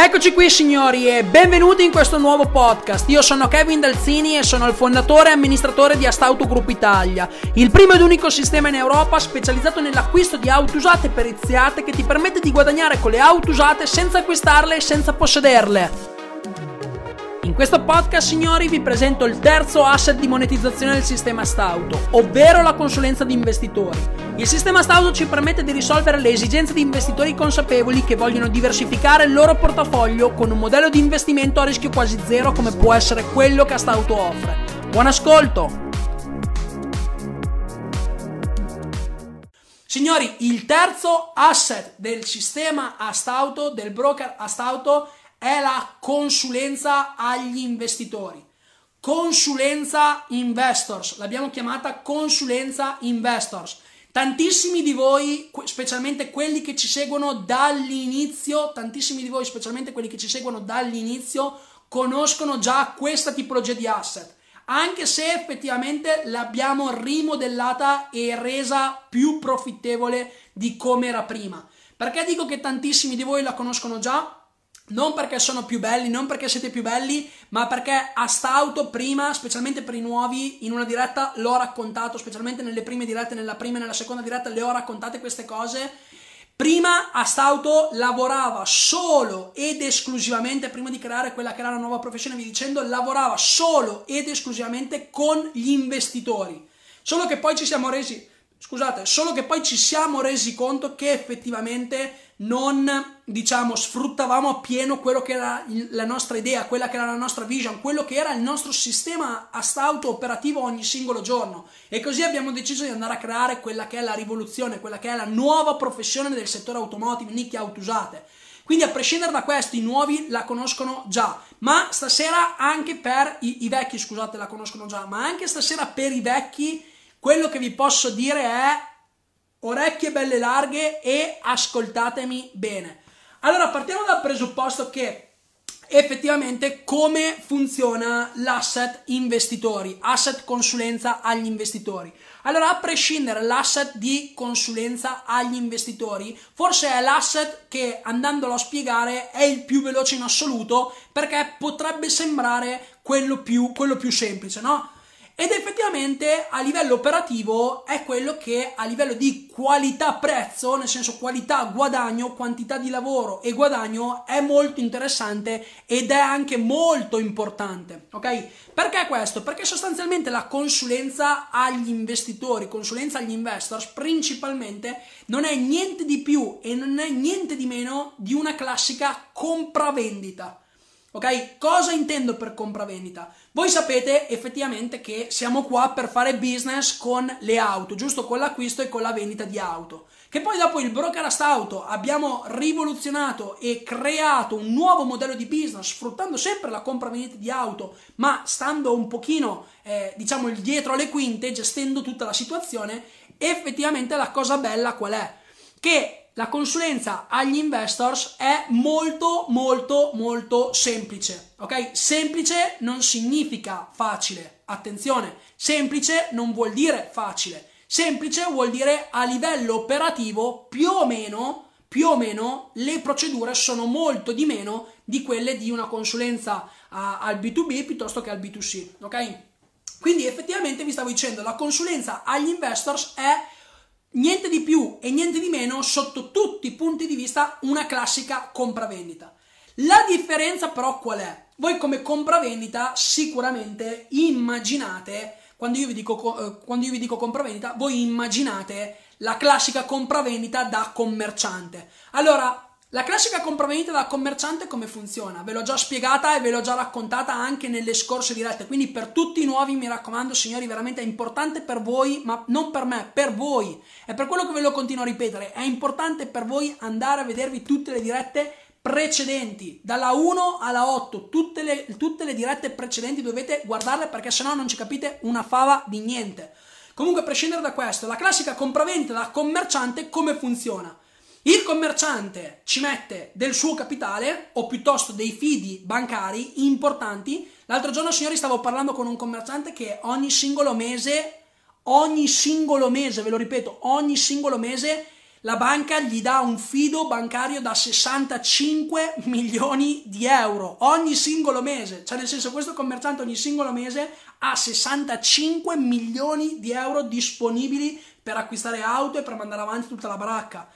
Eccoci qui signori e benvenuti in questo nuovo podcast. Io sono Kevin Dalzini e sono il fondatore e amministratore di Astauto Group Italia, il primo ed unico sistema in Europa specializzato nell'acquisto di auto usate periziate che ti permette di guadagnare con le auto usate senza acquistarle e senza possederle. Questo podcast, signori, vi presento il terzo asset di monetizzazione del sistema Stauto, ovvero la consulenza di investitori. Il sistema Stauto ci permette di risolvere le esigenze di investitori consapevoli che vogliono diversificare il loro portafoglio con un modello di investimento a rischio quasi zero come può essere quello che Astauto offre. Buon ascolto! Signori, il terzo asset del sistema Astauto, del broker Astauto, è la consulenza agli investitori. Consulenza investors, l'abbiamo chiamata consulenza investors. Tantissimi di voi, specialmente quelli che ci seguono dall'inizio, tantissimi di voi, specialmente quelli che ci seguono dall'inizio, conoscono già questa tipologia di asset, anche se effettivamente l'abbiamo rimodellata e resa più profittevole di come era prima. Perché dico che tantissimi di voi la conoscono già? Non perché sono più belli, non perché siete più belli, ma perché a Stauto prima, specialmente per i nuovi, in una diretta l'ho raccontato, specialmente nelle prime dirette, nella prima e nella seconda diretta le ho raccontate queste cose. Prima a Stauto lavorava solo ed esclusivamente, prima di creare quella che era la nuova professione, vi dicendo, lavorava solo ed esclusivamente con gli investitori. Solo che poi ci siamo resi Scusate, solo che poi ci siamo resi conto che effettivamente non, diciamo, sfruttavamo appieno quello che era la nostra idea, quella che era la nostra vision, quello che era il nostro sistema astauto operativo ogni singolo giorno. E così abbiamo deciso di andare a creare quella che è la rivoluzione, quella che è la nuova professione del settore automotive, nicchie auto usate. Quindi a prescindere da questo i nuovi la conoscono già, ma stasera anche per i, i vecchi, scusate, la conoscono già, ma anche stasera per i vecchi quello che vi posso dire è orecchie belle larghe e ascoltatemi bene. Allora partiamo dal presupposto che effettivamente come funziona l'asset investitori, asset consulenza agli investitori. Allora, a prescindere l'asset di consulenza agli investitori, forse è l'asset che andandolo a spiegare è il più veloce in assoluto perché potrebbe sembrare quello più, quello più semplice, no? Ed effettivamente a livello operativo è quello che a livello di qualità prezzo, nel senso qualità guadagno, quantità di lavoro e guadagno è molto interessante ed è anche molto importante, ok? Perché questo? Perché sostanzialmente la consulenza agli investitori, consulenza agli investors principalmente non è niente di più e non è niente di meno di una classica compravendita. Ok? Cosa intendo per compravendita? Voi sapete effettivamente che siamo qua per fare business con le auto, giusto? Con l'acquisto e con la vendita di auto. Che poi dopo il brokerast auto abbiamo rivoluzionato e creato un nuovo modello di business sfruttando sempre la compravendita di auto, ma stando un pochino, eh, diciamo, dietro alle quinte, gestendo tutta la situazione. Effettivamente la cosa bella qual è? Che la consulenza agli investors è molto molto molto semplice, ok? Semplice non significa facile, attenzione, semplice non vuol dire facile, semplice vuol dire a livello operativo più o meno, più o meno le procedure sono molto di meno di quelle di una consulenza a, al B2B piuttosto che al B2C, ok? Quindi effettivamente vi stavo dicendo, la consulenza agli investors è niente di più e niente di meno sotto tutti i punti di vista una classica compravendita. La differenza però qual è? Voi come compravendita sicuramente immaginate, quando io vi dico, eh, quando io vi dico compravendita, voi immaginate la classica compravendita da commerciante. Allora, la classica compravendita da commerciante come funziona? Ve l'ho già spiegata e ve l'ho già raccontata anche nelle scorse dirette, quindi per tutti i nuovi mi raccomando signori, veramente è importante per voi, ma non per me, per voi. È per quello che ve lo continuo a ripetere, è importante per voi andare a vedervi tutte le dirette precedenti, dalla 1 alla 8, tutte le, tutte le dirette precedenti dovete guardarle perché sennò non ci capite una fava di niente. Comunque, a prescindere da questo, la classica compravendita da commerciante come funziona? Il commerciante ci mette del suo capitale o piuttosto dei fidi bancari importanti. L'altro giorno, signori, stavo parlando con un commerciante che ogni singolo mese, ogni singolo mese, ve lo ripeto, ogni singolo mese la banca gli dà un fido bancario da 65 milioni di euro ogni singolo mese, cioè nel senso questo commerciante ogni singolo mese ha 65 milioni di euro disponibili per acquistare auto e per mandare avanti tutta la baracca.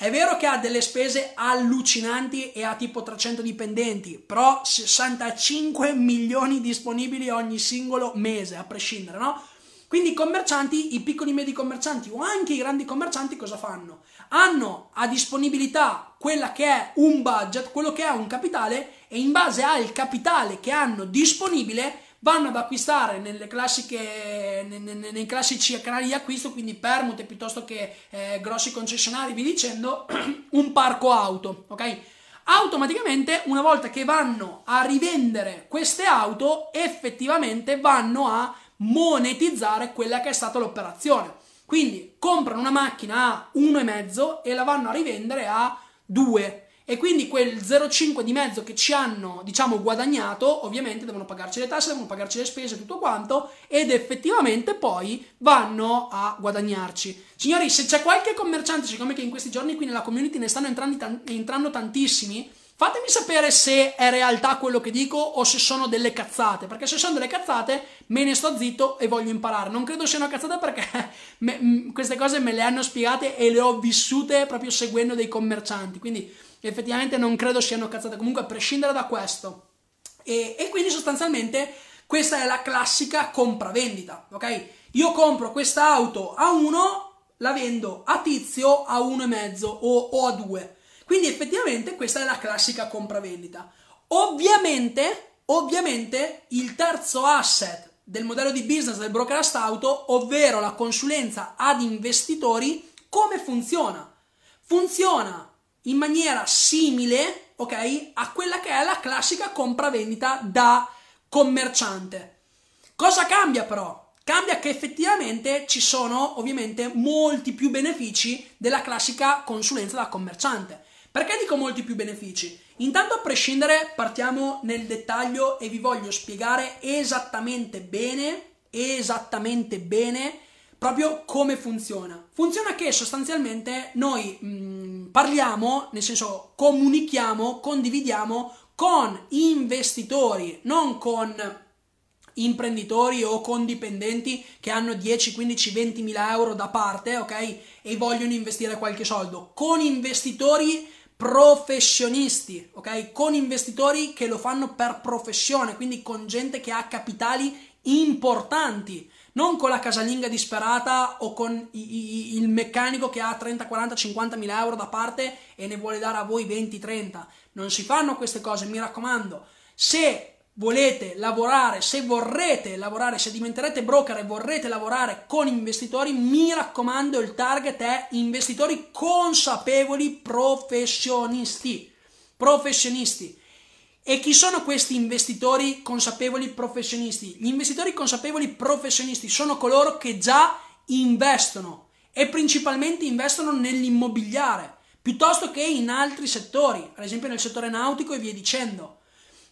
È vero che ha delle spese allucinanti e ha tipo 300 dipendenti, però 65 milioni disponibili ogni singolo mese, a prescindere, no? Quindi i commercianti, i piccoli e medi commercianti o anche i grandi commercianti cosa fanno? Hanno a disponibilità quella che è un budget, quello che è un capitale e in base al capitale che hanno disponibile vanno ad acquistare nelle classiche, nei, nei, nei classici canali di acquisto, quindi permute piuttosto che eh, grossi concessionari, vi dicendo, un parco auto, ok? Automaticamente, una volta che vanno a rivendere queste auto, effettivamente vanno a monetizzare quella che è stata l'operazione. Quindi comprano una macchina a 1,5 e la vanno a rivendere a 2 e quindi quel 0,5 di mezzo che ci hanno diciamo guadagnato ovviamente devono pagarci le tasse devono pagarci le spese tutto quanto ed effettivamente poi vanno a guadagnarci. Signori se c'è qualche commerciante siccome che in questi giorni qui nella community ne stanno entrando, entrando tantissimi Fatemi sapere se è realtà quello che dico o se sono delle cazzate, perché se sono delle cazzate me ne sto zitto e voglio imparare. Non credo siano cazzate perché me, m, queste cose me le hanno spiegate e le ho vissute proprio seguendo dei commercianti, quindi effettivamente non credo siano cazzate. Comunque a prescindere da questo. E, e quindi sostanzialmente questa è la classica compravendita, ok? Io compro questa auto a 1, la vendo a tizio a 1,5 o, o a 2 quindi effettivamente questa è la classica compravendita. Ovviamente, ovviamente il terzo asset del modello di business del brokerage auto, ovvero la consulenza ad investitori, come funziona? Funziona in maniera simile, ok, a quella che è la classica compravendita da commerciante. Cosa cambia però? Cambia che effettivamente ci sono ovviamente molti più benefici della classica consulenza da commerciante. Perché dico molti più benefici? Intanto a prescindere partiamo nel dettaglio e vi voglio spiegare esattamente bene, esattamente bene proprio come funziona. Funziona che sostanzialmente noi mh, mm, parliamo, nel senso comunichiamo, condividiamo con investitori, non con imprenditori o con dipendenti che hanno 10, 15, 20 mila euro da parte, ok? E vogliono investire qualche soldo, con investitori professionisti, ok? Con investitori che lo fanno per professione, quindi con gente che ha capitali importanti, non con la casalinga disperata o con i, i, il meccanico che ha 30, 40, 50 mila euro da parte e ne vuole dare a voi 20, 30. Non si fanno queste cose, mi raccomando. Se volete lavorare, se vorrete lavorare, se diventerete broker e vorrete lavorare con investitori, mi raccomando, il target è investitori consapevoli professionisti. Professionisti. E chi sono questi investitori consapevoli professionisti? Gli investitori consapevoli professionisti sono coloro che già investono e principalmente investono nell'immobiliare piuttosto che in altri settori, ad esempio nel settore nautico e via dicendo.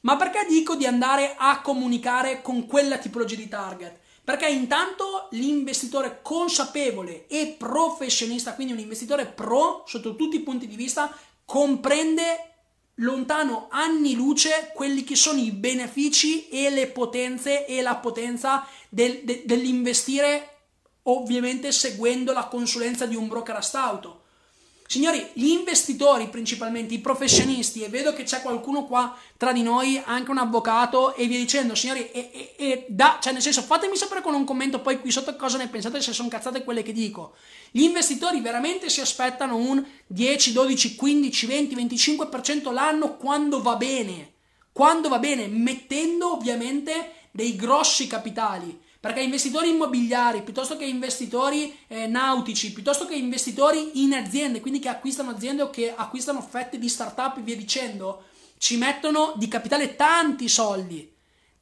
Ma perché dico di andare a comunicare con quella tipologia di target? Perché intanto l'investitore consapevole e professionista, quindi un investitore pro sotto tutti i punti di vista, comprende lontano anni luce quelli che sono i benefici e le potenze e la potenza del, de, dell'investire ovviamente seguendo la consulenza di un broker astauto. Signori, gli investitori principalmente, i professionisti, e vedo che c'è qualcuno qua tra di noi, anche un avvocato, e via dicendo, signori, e, e, e da, cioè nel senso, fatemi sapere con un commento poi qui sotto cosa ne pensate, se sono cazzate quelle che dico. Gli investitori veramente si aspettano un 10, 12, 15, 20, 25% l'anno quando va bene, quando va bene, mettendo ovviamente dei grossi capitali. Perché investitori immobiliari, piuttosto che investitori eh, nautici, piuttosto che investitori in aziende, quindi che acquistano aziende o che acquistano fette di startup e via dicendo, ci mettono di capitale tanti soldi,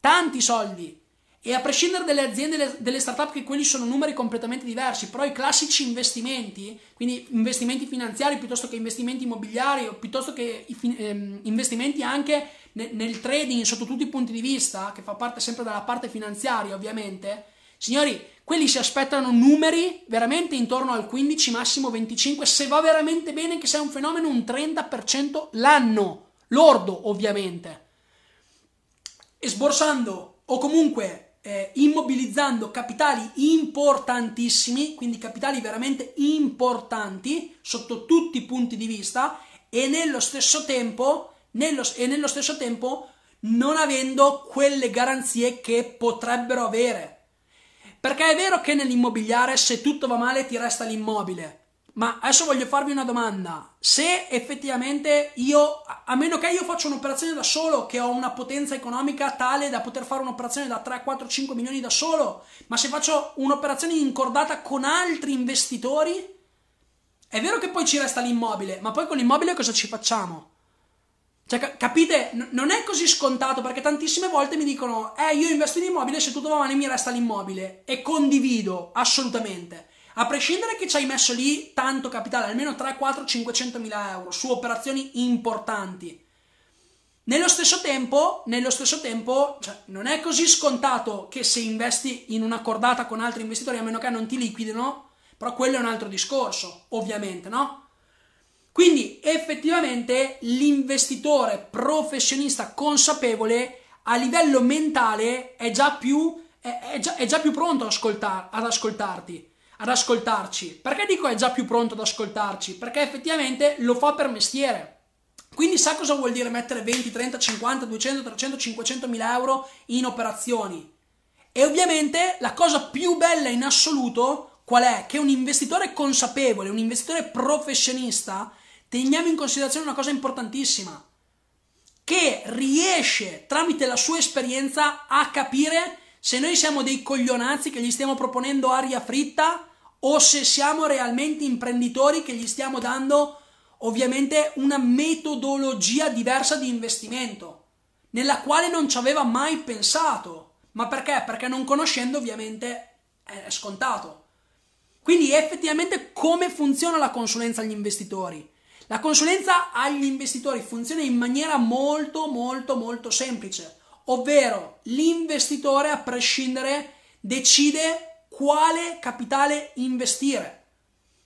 tanti soldi. E a prescindere dalle aziende, delle startup, che quelli sono numeri completamente diversi, però i classici investimenti, quindi investimenti finanziari piuttosto che investimenti immobiliari o piuttosto che ehm, investimenti anche nel, trading sotto tutti i punti di vista, che fa parte sempre della parte finanziaria ovviamente, signori, quelli si aspettano numeri veramente intorno al 15, massimo 25, se va veramente bene che sia un fenomeno un 30% l'anno, lordo ovviamente. E sborsando o comunque eh, immobilizzando capitali importantissimi, quindi capitali veramente importanti sotto tutti i punti di vista e nello stesso tempo, nello, e nello stesso tempo non avendo quelle garanzie che potrebbero avere. Perché è vero che nell'immobiliare se tutto va male ti resta l'immobile. Ma adesso voglio farvi una domanda. Se effettivamente io, a meno che io faccia un'operazione da solo, che ho una potenza economica tale da poter fare un'operazione da 3, 4, 5 milioni da solo, ma se faccio un'operazione incordata con altri investitori, è vero che poi ci resta l'immobile, ma poi con l'immobile cosa ci facciamo? Cioè, capite? N- non è così scontato perché tantissime volte mi dicono: Eh, io investo in immobile, se tutto va male mi resta l'immobile. E condivido assolutamente. A prescindere che ci hai messo lì tanto capitale, almeno 3, 4, 500 mila euro su operazioni importanti. Nello stesso tempo, nello stesso tempo cioè, non è così scontato che se investi in una cordata con altri investitori, a meno che non ti liquidino, però quello è un altro discorso, ovviamente, no? Quindi effettivamente l'investitore professionista consapevole a livello mentale è già più, è, è già, è già più pronto ad, ascoltar, ad ascoltarti, ad ascoltarci. Perché dico è già più pronto ad ascoltarci? Perché effettivamente lo fa per mestiere. Quindi sa cosa vuol dire mettere 20, 30, 50, 200, 300, 500 mila euro in operazioni. E ovviamente la cosa più bella in assoluto qual è? Che un investitore consapevole, un investitore professionista teniamo in considerazione una cosa importantissima, che riesce tramite la sua esperienza a capire se noi siamo dei coglionazzi che gli stiamo proponendo aria fritta o se siamo realmente imprenditori che gli stiamo dando ovviamente una metodologia diversa di investimento, nella quale non ci aveva mai pensato. Ma perché? Perché non conoscendo ovviamente è scontato. Quindi effettivamente come funziona la consulenza agli investitori? La consulenza agli investitori funziona in maniera molto molto molto semplice, ovvero l'investitore a prescindere decide quale capitale investire.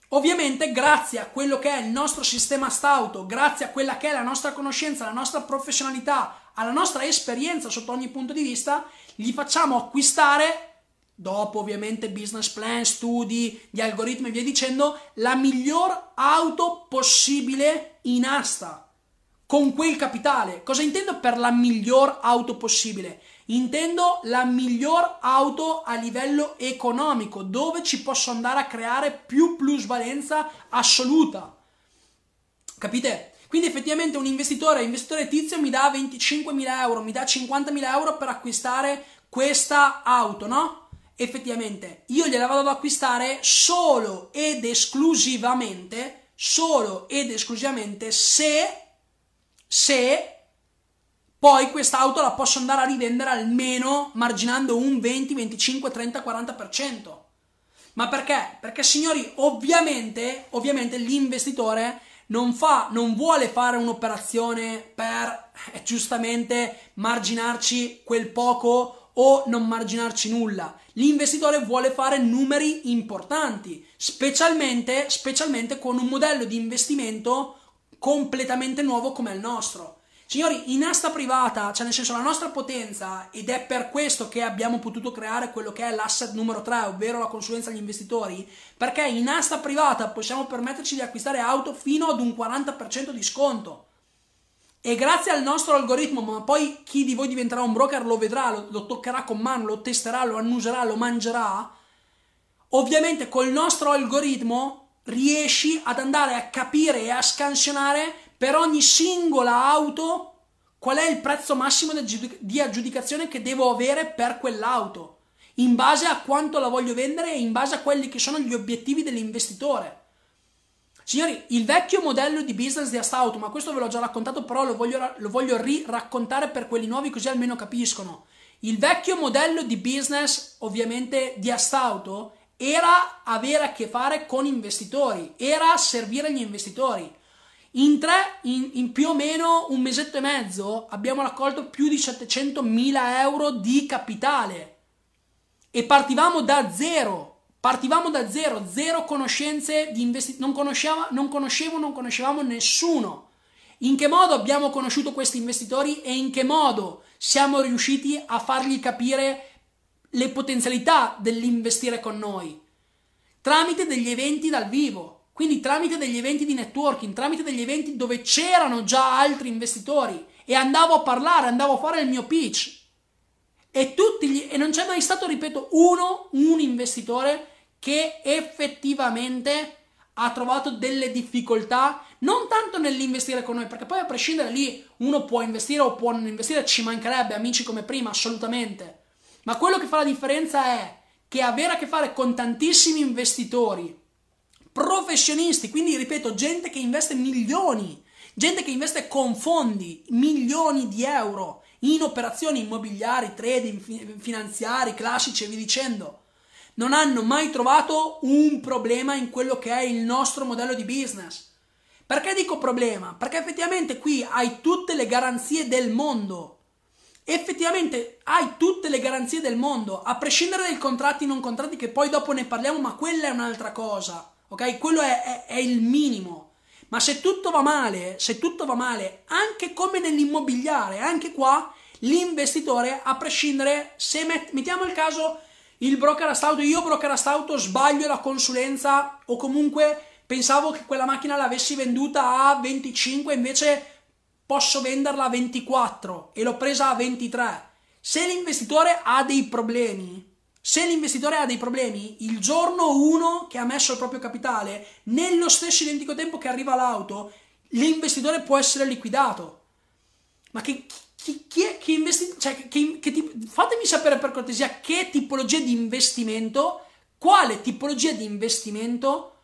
Ovviamente grazie a quello che è il nostro sistema stauto, grazie a quella che è la nostra conoscenza, la nostra professionalità, alla nostra esperienza sotto ogni punto di vista, gli facciamo acquistare dopo ovviamente business plan, studi, di algoritmi e via dicendo, la miglior auto possibile in asta con quel capitale. Cosa intendo per la miglior auto possibile? Intendo la miglior auto a livello economico, dove ci posso andare a creare più plusvalenza assoluta. Capite? Quindi effettivamente un investitore, investitore tizio mi dà 25.000 euro, mi dà 50.000 euro per acquistare questa auto, no? effettivamente io gliela vado ad acquistare solo ed esclusivamente, solo ed esclusivamente se, se poi quest'auto la posso andare a rivendere almeno marginando un 20, 25, 30, 40%. Ma perché? Perché signori, ovviamente, ovviamente l'investitore non, fa, non vuole fare un'operazione per eh, giustamente marginarci quel poco o non marginarci nulla. L'investitore vuole fare numeri importanti, specialmente, specialmente con un modello di investimento completamente nuovo come il nostro. Signori, in asta privata, cioè nel senso la nostra potenza, ed è per questo che abbiamo potuto creare quello che è l'asset numero 3, ovvero la consulenza agli investitori, perché in asta privata possiamo permetterci di acquistare auto fino ad un 40% di sconto. E grazie al nostro algoritmo, ma poi chi di voi diventerà un broker lo vedrà, lo, lo toccherà con mano, lo testerà, lo annuserà, lo mangerà. Ovviamente col nostro algoritmo riesci ad andare a capire e a scansionare per ogni singola auto qual è il prezzo massimo di aggiudicazione che devo avere per quell'auto, in base a quanto la voglio vendere e in base a quelli che sono gli obiettivi dell'investitore. Signori, il vecchio modello di business di Astauto, ma questo ve l'ho già raccontato, però lo voglio, lo voglio riraccontare per quelli nuovi così almeno capiscono. Il vecchio modello di business, ovviamente, di Astauto era avere a che fare con investitori, era servire gli investitori. In tre, in, in, più o meno un mesetto e mezzo, abbiamo raccolto più di 700 mila euro di capitale. e partivamo da zero. Partivamo da zero, zero conoscenze di investimento, non, conosceva, non conoscevo, non conoscevamo nessuno. In che modo abbiamo conosciuto questi investitori e in che modo siamo riusciti a fargli capire le potenzialità dell'investire con noi? Tramite degli eventi dal vivo, quindi tramite degli eventi di networking, tramite degli eventi dove c'erano già altri investitori e andavo a parlare, andavo a fare il mio pitch. E, tutti gli, e non c'è mai stato, ripeto, uno, un investitore che effettivamente ha trovato delle difficoltà, non tanto nell'investire con noi, perché poi a prescindere lì uno può investire o può non investire, ci mancherebbe amici come prima, assolutamente. Ma quello che fa la differenza è che avere a che fare con tantissimi investitori, professionisti, quindi ripeto, gente che investe milioni, gente che investe con fondi, milioni di euro in operazioni immobiliari, trading, finanziari, classici e via dicendo non hanno mai trovato un problema in quello che è il nostro modello di business. Perché dico problema? Perché effettivamente qui hai tutte le garanzie del mondo. Effettivamente hai tutte le garanzie del mondo, a prescindere dai contratti non contratti, che poi dopo ne parliamo, ma quella è un'altra cosa. Ok? Quello è, è, è il minimo. Ma se tutto va male, se tutto va male, anche come nell'immobiliare, anche qua, l'investitore, a prescindere, se met- mettiamo il caso il broker astauto, io broker astauto sbaglio la consulenza o comunque pensavo che quella macchina l'avessi venduta a 25 invece posso venderla a 24 e l'ho presa a 23. Se l'investitore ha dei problemi, se l'investitore ha dei problemi, il giorno 1 che ha messo il proprio capitale, nello stesso identico tempo che arriva l'auto, l'investitore può essere liquidato. Ma che, chi, chi, è, chi investi, cioè, che, che tipo, fatemi sapere per cortesia che tipologia di investimento, quale tipologia di investimento,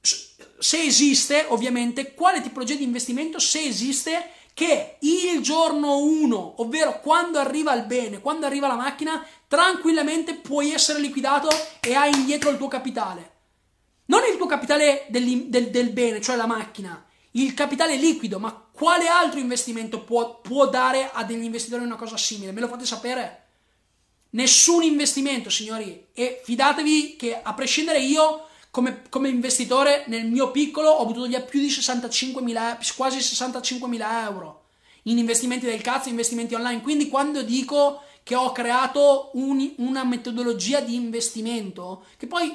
se esiste ovviamente, quale tipologia di investimento, se esiste, che il giorno 1, ovvero quando arriva il bene, quando arriva la macchina, tranquillamente puoi essere liquidato e hai indietro il tuo capitale. Non il tuo capitale del, del, del bene, cioè la macchina, il capitale liquido, ma quale altro investimento può, può dare a degli investitori una cosa simile? Me lo fate sapere? Nessun investimento, signori. E fidatevi che a prescindere io, come, come investitore, nel mio piccolo ho buttato via più di 65.000, quasi 65.000 euro in investimenti del cazzo, investimenti online. Quindi quando dico che ho creato un, una metodologia di investimento, che poi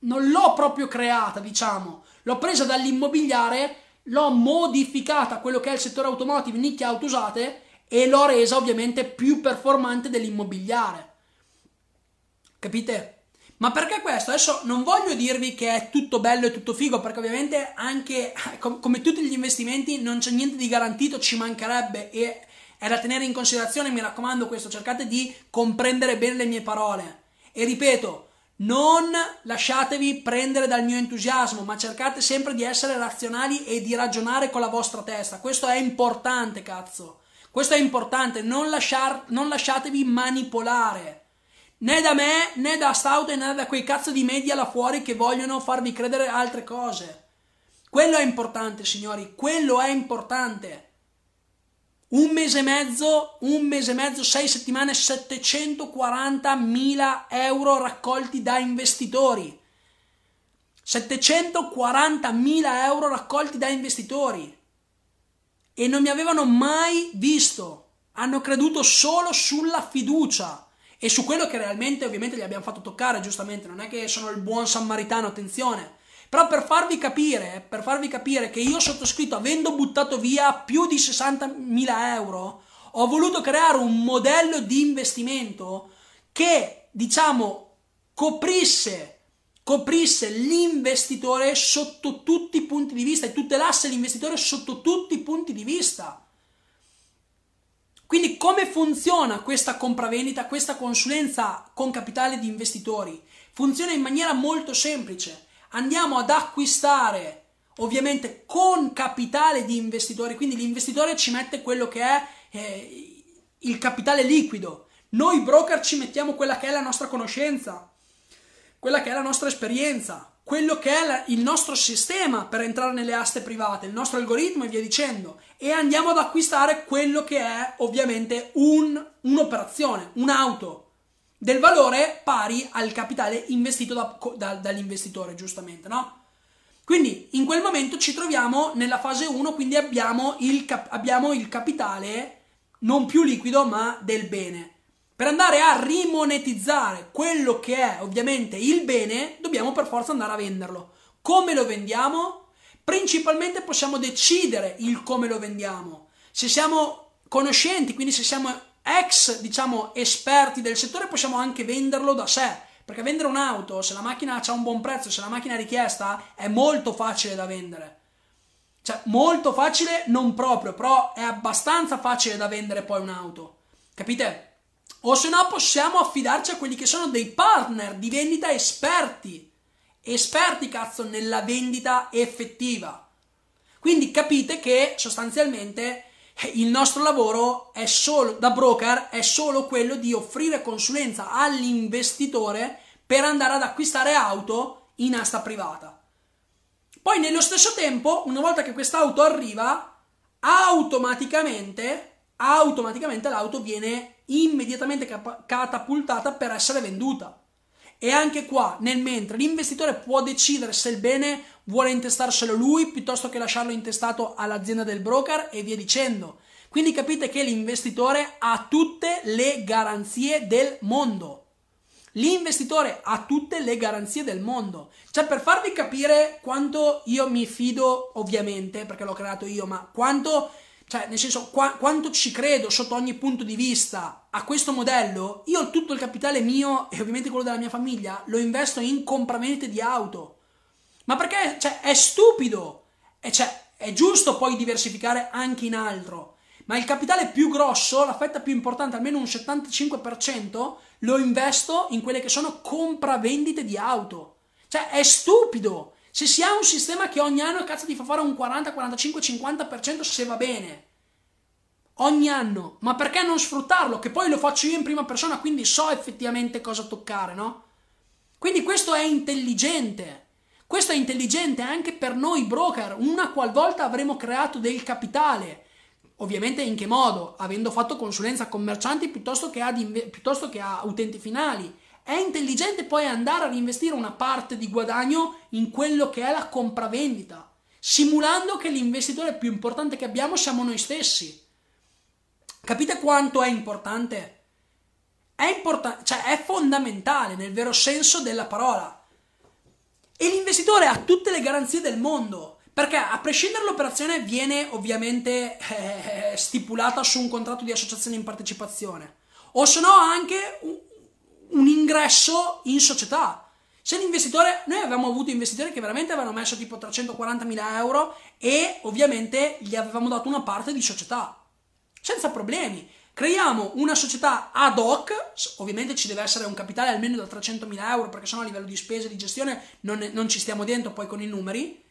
non l'ho proprio creata, diciamo, l'ho presa dall'immobiliare l'ho modificata a quello che è il settore automotive, nicchie auto usate e l'ho resa ovviamente più performante dell'immobiliare. Capite? Ma perché questo? Adesso non voglio dirvi che è tutto bello e tutto figo, perché ovviamente anche come tutti gli investimenti non c'è niente di garantito, ci mancherebbe e è da tenere in considerazione, mi raccomando questo, cercate di comprendere bene le mie parole. E ripeto, non lasciatevi prendere dal mio entusiasmo, ma cercate sempre di essere razionali e di ragionare con la vostra testa. Questo è importante, cazzo. Questo è importante, non, lasciar, non lasciatevi manipolare. Né da me, né da Stout, né da quei cazzo di media là fuori che vogliono farvi credere altre cose. Quello è importante, signori, quello è importante un mese e mezzo, un mese e mezzo, sei settimane, 740.000 euro raccolti da investitori. 740.000 euro raccolti da investitori. E non mi avevano mai visto. Hanno creduto solo sulla fiducia e su quello che realmente ovviamente gli abbiamo fatto toccare, giustamente. Non è che sono il buon samaritano, attenzione però per farvi capire, per farvi capire che io sottoscritto, avendo buttato via più di 60.000 euro, ho voluto creare un modello di investimento che, diciamo, coprisse, coprisse l'investitore sotto tutti i punti di vista e tutelasse l'investitore sotto tutti i punti di vista. Quindi come funziona questa compravendita, questa consulenza con capitale di investitori? Funziona in maniera molto semplice. Andiamo ad acquistare ovviamente con capitale di investitori, quindi l'investitore ci mette quello che è eh, il capitale liquido, noi broker ci mettiamo quella che è la nostra conoscenza, quella che è la nostra esperienza, quello che è la, il nostro sistema per entrare nelle aste private, il nostro algoritmo e via dicendo, e andiamo ad acquistare quello che è ovviamente un, un'operazione, un'auto del valore pari al capitale investito da, da, dall'investitore, giustamente, no? Quindi in quel momento ci troviamo nella fase 1, quindi abbiamo il, cap- abbiamo il capitale non più liquido ma del bene. Per andare a rimonetizzare quello che è ovviamente il bene, dobbiamo per forza andare a venderlo. Come lo vendiamo? Principalmente possiamo decidere il come lo vendiamo. Se siamo conoscenti, quindi se siamo ex, diciamo, esperti del settore possiamo anche venderlo da sé. Perché vendere un'auto, se la macchina ha un buon prezzo, se la macchina è richiesta, è molto facile da vendere. Cioè, molto facile, non proprio, però è abbastanza facile da vendere poi un'auto. Capite? O se no possiamo affidarci a quelli che sono dei partner di vendita esperti. Esperti, cazzo, nella vendita effettiva. Quindi capite che sostanzialmente il nostro lavoro solo, da broker è solo quello di offrire consulenza all'investitore per andare ad acquistare auto in asta privata. Poi nello stesso tempo, una volta che quest'auto arriva, automaticamente, automaticamente l'auto viene immediatamente catapultata per essere venduta. E anche qua, nel mentre, l'investitore può decidere se il bene vuole intestarselo lui piuttosto che lasciarlo intestato all'azienda del broker e via dicendo. Quindi capite che l'investitore ha tutte le garanzie del mondo. L'investitore ha tutte le garanzie del mondo. Cioè, per farvi capire quanto io mi fido, ovviamente, perché l'ho creato io, ma quanto cioè, nel senso, qua, quanto ci credo sotto ogni punto di vista a questo modello, io tutto il capitale mio e ovviamente quello della mia famiglia lo investo in compravendite di auto. Ma perché cioè, è stupido? E cioè, è giusto poi diversificare anche in altro. Ma il capitale più grosso, la fetta più importante, almeno un 75%, lo investo in quelle che sono compravendite di auto. Cioè, è stupido. Se si ha un sistema che ogni anno cazzo ti fa fare un 40, 45, 50% se va bene. Ogni anno. Ma perché non sfruttarlo? Che poi lo faccio io in prima persona, quindi so effettivamente cosa toccare, no? Quindi questo è intelligente. Questo è intelligente anche per noi broker, una qualvolta avremo creato del capitale. Ovviamente in che modo? Avendo fatto consulenza a commercianti piuttosto che a, piuttosto che a utenti finali è intelligente poi andare a reinvestire una parte di guadagno in quello che è la compravendita, simulando che l'investitore più importante che abbiamo siamo noi stessi. Capite quanto è importante? È, importante, cioè è fondamentale nel vero senso della parola. E l'investitore ha tutte le garanzie del mondo, perché a prescindere l'operazione viene ovviamente eh, stipulata su un contratto di associazione in partecipazione, o se no anche un ingresso in società. Se l'investitore, noi avevamo avuto investitori che veramente avevano messo tipo 340.000 euro e ovviamente gli avevamo dato una parte di società, senza problemi. Creiamo una società ad hoc, ovviamente ci deve essere un capitale almeno da 300.000 euro perché sennò a livello di spese di gestione non, non ci stiamo dentro poi con i numeri.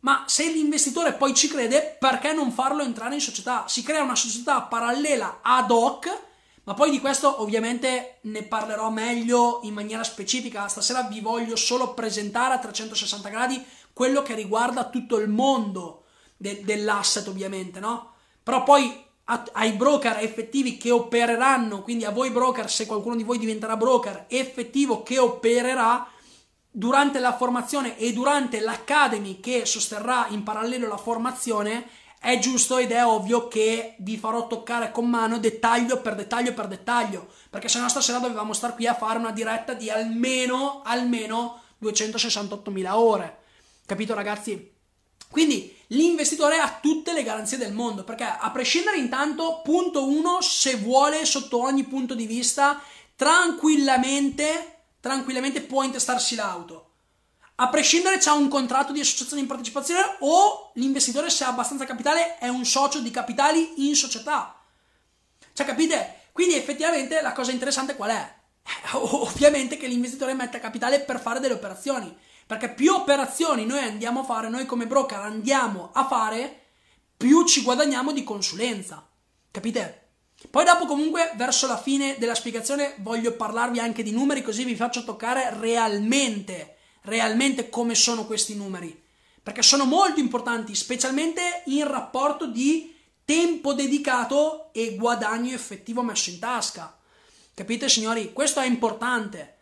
Ma se l'investitore poi ci crede, perché non farlo entrare in società? Si crea una società parallela ad hoc ma poi di questo ovviamente ne parlerò meglio in maniera specifica. Stasera vi voglio solo presentare a 360 gradi quello che riguarda tutto il mondo de- dell'asset, ovviamente, no? Però poi a- ai broker effettivi che opereranno, quindi a voi broker, se qualcuno di voi diventerà broker effettivo che opererà durante la formazione e durante l'academy che sosterrà in parallelo la formazione, è giusto ed è ovvio che vi farò toccare con mano dettaglio per dettaglio per dettaglio, perché se no stasera dovevamo star qui a fare una diretta di almeno, almeno 268.000 ore. Capito ragazzi? Quindi l'investitore ha tutte le garanzie del mondo, perché a prescindere intanto, punto uno, se vuole sotto ogni punto di vista, tranquillamente, tranquillamente può intestarsi l'auto a prescindere c'è un contratto di associazione in partecipazione o l'investitore se ha abbastanza capitale è un socio di capitali in società. Cioè capite? Quindi effettivamente la cosa interessante qual è? Eh, ovviamente che l'investitore metta capitale per fare delle operazioni, perché più operazioni noi andiamo a fare, noi come broker andiamo a fare, più ci guadagniamo di consulenza. Capite? Poi dopo comunque verso la fine della spiegazione voglio parlarvi anche di numeri così vi faccio toccare realmente realmente come sono questi numeri, perché sono molto importanti, specialmente in rapporto di tempo dedicato e guadagno effettivo messo in tasca. Capite signori? Questo è importante.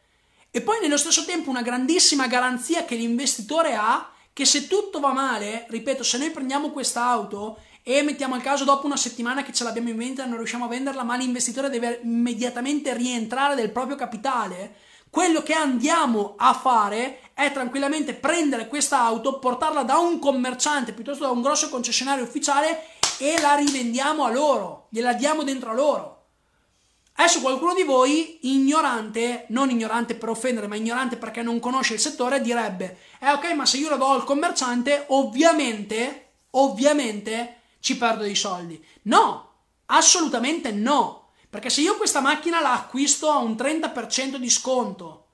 E poi nello stesso tempo una grandissima garanzia che l'investitore ha che se tutto va male, ripeto, se noi prendiamo questa auto e mettiamo il caso dopo una settimana che ce l'abbiamo in vendita non riusciamo a venderla, ma l'investitore deve immediatamente rientrare del proprio capitale, quello che andiamo a fare è tranquillamente prendere questa auto, portarla da un commerciante piuttosto da un grosso concessionario ufficiale e la rivendiamo a loro, gliela diamo dentro a loro. Adesso qualcuno di voi, ignorante, non ignorante per offendere, ma ignorante perché non conosce il settore, direbbe: Eh, ok, ma se io la do al commerciante, ovviamente, ovviamente ci perdo dei soldi. No, assolutamente no. Perché se io questa macchina la acquisto a un 30% di sconto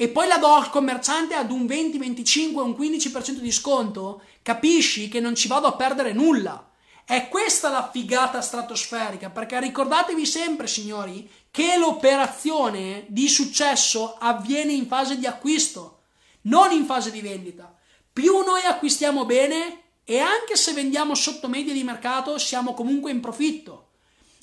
e poi la do al commerciante ad un 20, 25, un 15% di sconto, capisci che non ci vado a perdere nulla. È questa la figata stratosferica, perché ricordatevi sempre, signori, che l'operazione di successo avviene in fase di acquisto, non in fase di vendita. Più noi acquistiamo bene e anche se vendiamo sotto media di mercato siamo comunque in profitto.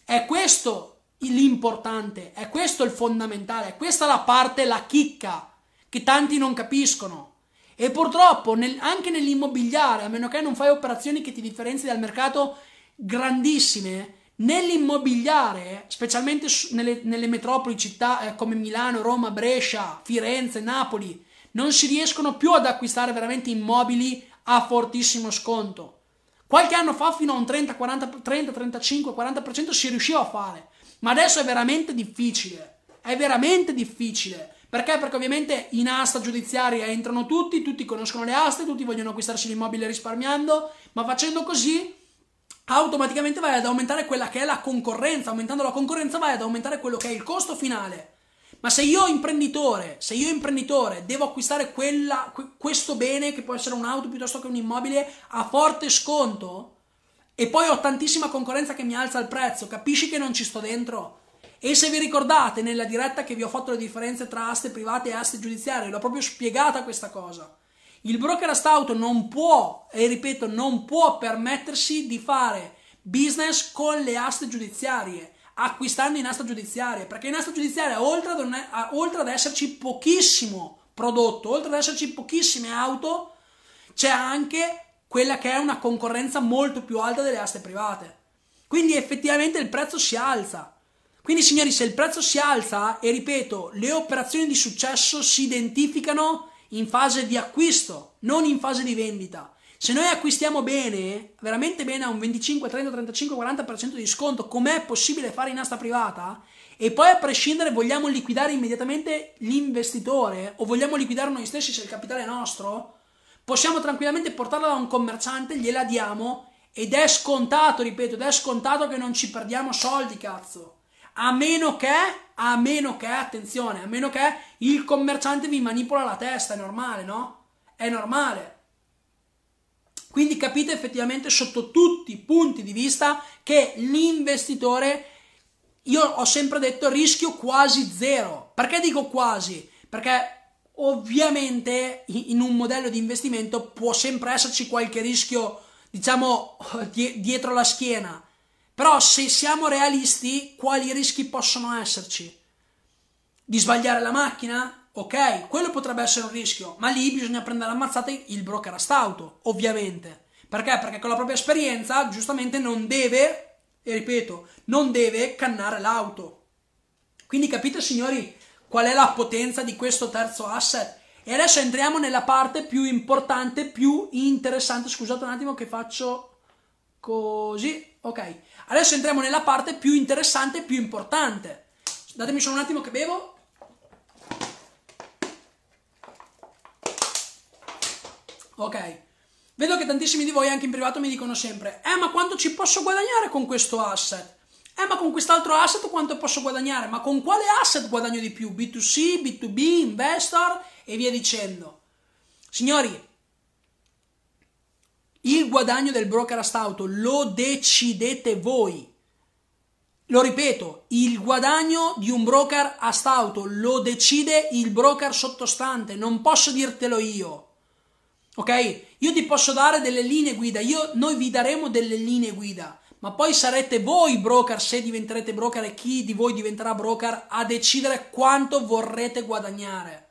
È questo l'importante, è questo il fondamentale, è questa la parte, la chicca che tanti non capiscono. E purtroppo nel, anche nell'immobiliare, a meno che non fai operazioni che ti differenzi dal mercato grandissime, nell'immobiliare, specialmente nelle, nelle metropoli città eh, come Milano, Roma, Brescia, Firenze, Napoli, non si riescono più ad acquistare veramente immobili a fortissimo sconto. Qualche anno fa fino a un 30, 40, 30, 35, 40% si riusciva a fare, ma adesso è veramente difficile. È veramente difficile. Perché? Perché ovviamente in asta giudiziaria entrano tutti, tutti conoscono le aste, tutti vogliono acquistarsi l'immobile risparmiando, ma facendo così automaticamente vai ad aumentare quella che è la concorrenza, aumentando la concorrenza vai ad aumentare quello che è il costo finale. Ma se io imprenditore, se io imprenditore devo acquistare quella, questo bene che può essere un'auto piuttosto che un immobile a forte sconto e poi ho tantissima concorrenza che mi alza il prezzo, capisci che non ci sto dentro? E se vi ricordate nella diretta che vi ho fatto le differenze tra aste private e aste giudiziarie, l'ho proprio spiegata questa cosa. Il broker auto non può, e ripeto, non può permettersi di fare business con le aste giudiziarie, acquistando in asta giudiziaria, perché in asta giudiziaria, oltre ad, oltre ad esserci pochissimo prodotto, oltre ad esserci pochissime auto, c'è anche quella che è una concorrenza molto più alta delle aste private. Quindi effettivamente il prezzo si alza. Quindi signori, se il prezzo si alza, e ripeto, le operazioni di successo si identificano in fase di acquisto, non in fase di vendita. Se noi acquistiamo bene, veramente bene a un 25, 30, 35, 40% di sconto, com'è possibile fare in asta privata, e poi a prescindere vogliamo liquidare immediatamente l'investitore o vogliamo liquidare noi stessi se il capitale è nostro, possiamo tranquillamente portarla da un commerciante, gliela diamo ed è scontato, ripeto, ed è scontato che non ci perdiamo soldi, cazzo a meno che, a meno che, attenzione, a meno che il commerciante vi manipola la testa, è normale, no? È normale. Quindi capite effettivamente sotto tutti i punti di vista che l'investitore, io ho sempre detto rischio quasi zero. Perché dico quasi? Perché ovviamente in un modello di investimento può sempre esserci qualche rischio, diciamo, dietro la schiena però se siamo realisti, quali rischi possono esserci? Di sbagliare la macchina? Ok, quello potrebbe essere un rischio, ma lì bisogna prendere ammazzate il broker a stauto, ovviamente. Perché? Perché con la propria esperienza, giustamente, non deve, e ripeto, non deve cannare l'auto. Quindi capite, signori, qual è la potenza di questo terzo asset? E adesso entriamo nella parte più importante, più interessante. Scusate un attimo che faccio così. Ok, Adesso entriamo nella parte più interessante più importante. Datemi solo un attimo che bevo. Ok. Vedo che tantissimi di voi anche in privato mi dicono sempre Eh ma quanto ci posso guadagnare con questo asset? Eh ma con quest'altro asset quanto posso guadagnare? Ma con quale asset guadagno di più? B2C, B2B, investor e via dicendo. Signori, il guadagno del broker auto lo decidete voi. Lo ripeto, il guadagno di un broker auto lo decide il broker sottostante, non posso dirtelo io. Ok? Io ti posso dare delle linee guida, io, noi vi daremo delle linee guida, ma poi sarete voi broker se diventerete broker e chi di voi diventerà broker a decidere quanto vorrete guadagnare.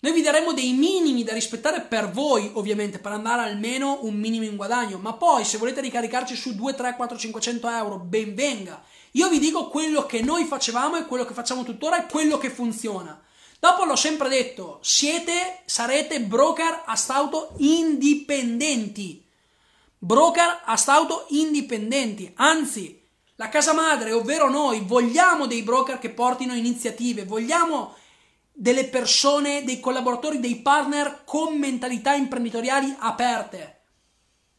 Noi vi daremo dei minimi da rispettare per voi, ovviamente, per andare almeno un minimo in guadagno, ma poi se volete ricaricarci su 2, 3, 4, 500 euro, ben venga. Io vi dico quello che noi facevamo e quello che facciamo tuttora e quello che funziona. Dopo l'ho sempre detto, siete, sarete broker a stauto indipendenti. Broker a stauto indipendenti. Anzi, la casa madre, ovvero noi, vogliamo dei broker che portino iniziative, vogliamo delle persone, dei collaboratori, dei partner con mentalità imprenditoriali aperte.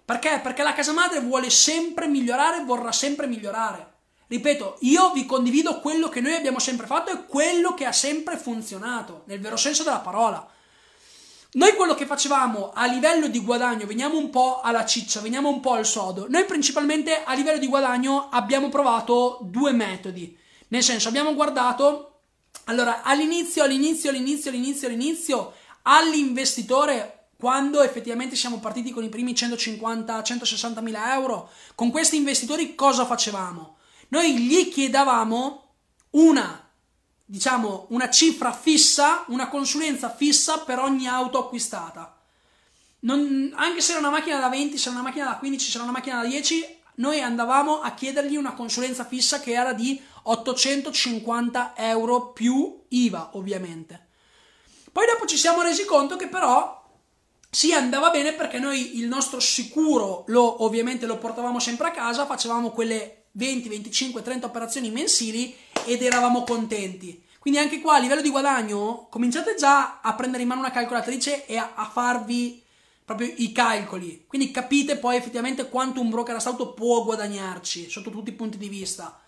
Perché? Perché la casa madre vuole sempre migliorare, vorrà sempre migliorare. Ripeto, io vi condivido quello che noi abbiamo sempre fatto e quello che ha sempre funzionato, nel vero senso della parola. Noi quello che facevamo a livello di guadagno, veniamo un po' alla ciccia, veniamo un po' al sodo. Noi principalmente a livello di guadagno abbiamo provato due metodi. Nel senso, abbiamo guardato, allora, all'inizio, all'inizio, all'inizio, all'inizio, all'inizio, all'investitore, quando effettivamente siamo partiti con i primi 150-160 mila euro, con questi investitori cosa facevamo? Noi gli chiedavamo una, diciamo, una cifra fissa, una consulenza fissa per ogni auto acquistata. Non, anche se era una macchina da 20, se era una macchina da 15, se era una macchina da 10, noi andavamo a chiedergli una consulenza fissa che era di 850 euro più IVA, ovviamente. Poi dopo ci siamo resi conto che però sì, andava bene perché noi il nostro sicuro lo ovviamente lo portavamo sempre a casa, facevamo quelle 20, 25, 30 operazioni mensili ed eravamo contenti. Quindi anche qua a livello di guadagno cominciate già a prendere in mano una calcolatrice e a, a farvi proprio i calcoli. Quindi capite poi effettivamente quanto un broker auto può guadagnarci sotto tutti i punti di vista.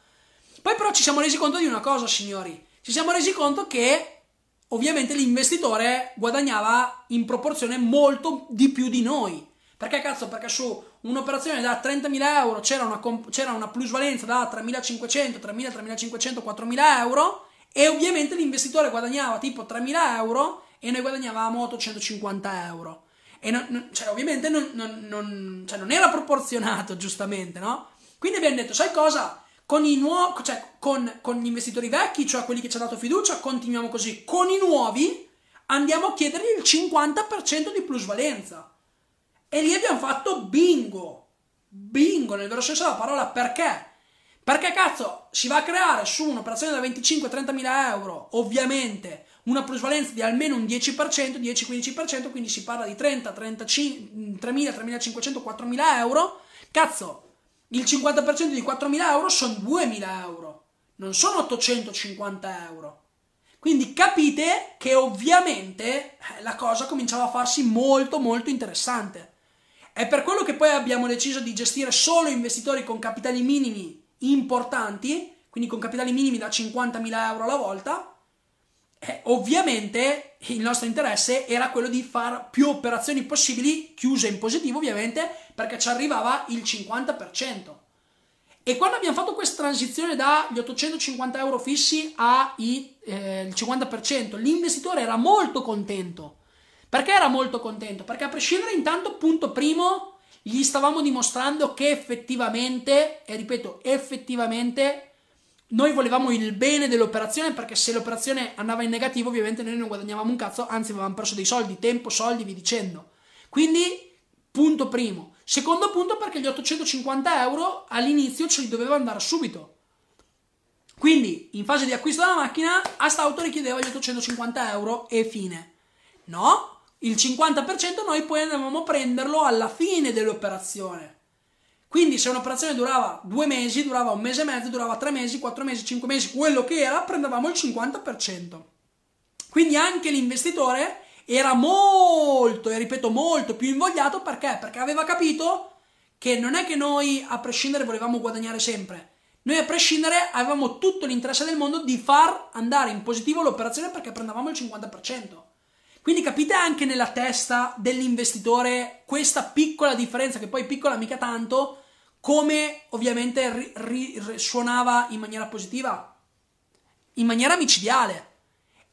Poi però ci siamo resi conto di una cosa, signori. Ci siamo resi conto che ovviamente l'investitore guadagnava in proporzione molto di più di noi. Perché cazzo? Perché su un'operazione da 30.000 euro c'era una, c'era una plusvalenza da 3.500, 3.000, 3.500, 4.000 euro e ovviamente l'investitore guadagnava tipo 3.000 euro e noi guadagnavamo 850 euro. E non, non, cioè, ovviamente non, non, cioè, non era proporzionato, giustamente, no? Quindi abbiamo detto, sai cosa? Con, i nuovi, cioè, con, con gli investitori vecchi, cioè quelli che ci hanno dato fiducia, continuiamo così. Con i nuovi andiamo a chiedergli il 50% di plusvalenza. E lì abbiamo fatto bingo. Nel vero senso della parola. Perché? Perché cazzo si va a creare su un'operazione da 25-30 mila euro, ovviamente, una plusvalenza di almeno un 10%, 10-15%, quindi si parla di 30, 35, 3.000, 3.500, 4.000 euro. Cazzo, il 50% di 4.000 euro sono 2.000 euro, non sono 850 euro. Quindi capite che ovviamente eh, la cosa cominciava a farsi molto molto interessante. È per quello che poi abbiamo deciso di gestire solo investitori con capitali minimi importanti, quindi con capitali minimi da 50.000 euro alla volta. Eh, ovviamente il nostro interesse era quello di fare più operazioni possibili, chiuse in positivo ovviamente, perché ci arrivava il 50%. E quando abbiamo fatto questa transizione dagli 850 euro fissi al eh, 50%, l'investitore era molto contento perché era molto contento? Perché a prescindere intanto, punto primo, gli stavamo dimostrando che effettivamente, e ripeto, effettivamente noi volevamo il bene dell'operazione perché se l'operazione andava in negativo ovviamente noi non guadagnavamo un cazzo, anzi avevamo perso dei soldi, tempo, soldi, vi dicendo. Quindi, punto primo. Secondo punto perché gli 850 euro all'inizio ce li doveva andare subito. Quindi, in fase di acquisto della macchina, a st'auto richiedeva gli 850 euro e fine. No, il 50% noi poi andavamo a prenderlo alla fine dell'operazione. Quindi se un'operazione durava due mesi, durava un mese e mezzo, durava tre mesi, quattro mesi, cinque mesi, quello che era, prendevamo il 50%. Quindi anche l'investitore era molto, e ripeto molto, più invogliato perché? Perché aveva capito che non è che noi a prescindere volevamo guadagnare sempre. Noi a prescindere avevamo tutto l'interesse del mondo di far andare in positivo l'operazione perché prendevamo il 50%. Quindi capite anche nella testa dell'investitore questa piccola differenza, che poi piccola mica tanto, come ovviamente ri- ri- suonava in maniera positiva, in maniera micidiale.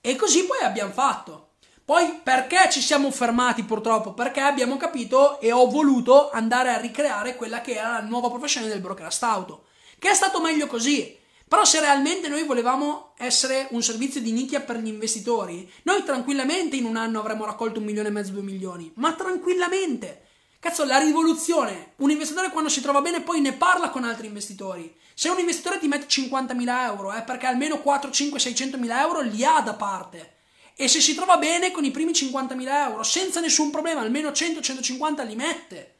E così poi abbiamo fatto. Poi perché ci siamo fermati purtroppo? Perché abbiamo capito e ho voluto andare a ricreare quella che era la nuova professione del brokerist auto, che è stato meglio così. Però se realmente noi volevamo essere un servizio di nicchia per gli investitori, noi tranquillamente in un anno avremmo raccolto un milione e mezzo, due milioni, ma tranquillamente. Cazzo, la rivoluzione. Un investitore quando si trova bene poi ne parla con altri investitori. Se un investitore ti mette 50.000 euro è perché almeno 4, 5, 600.000 euro li ha da parte. E se si trova bene con i primi 50.000 euro, senza nessun problema, almeno 100-150 li mette.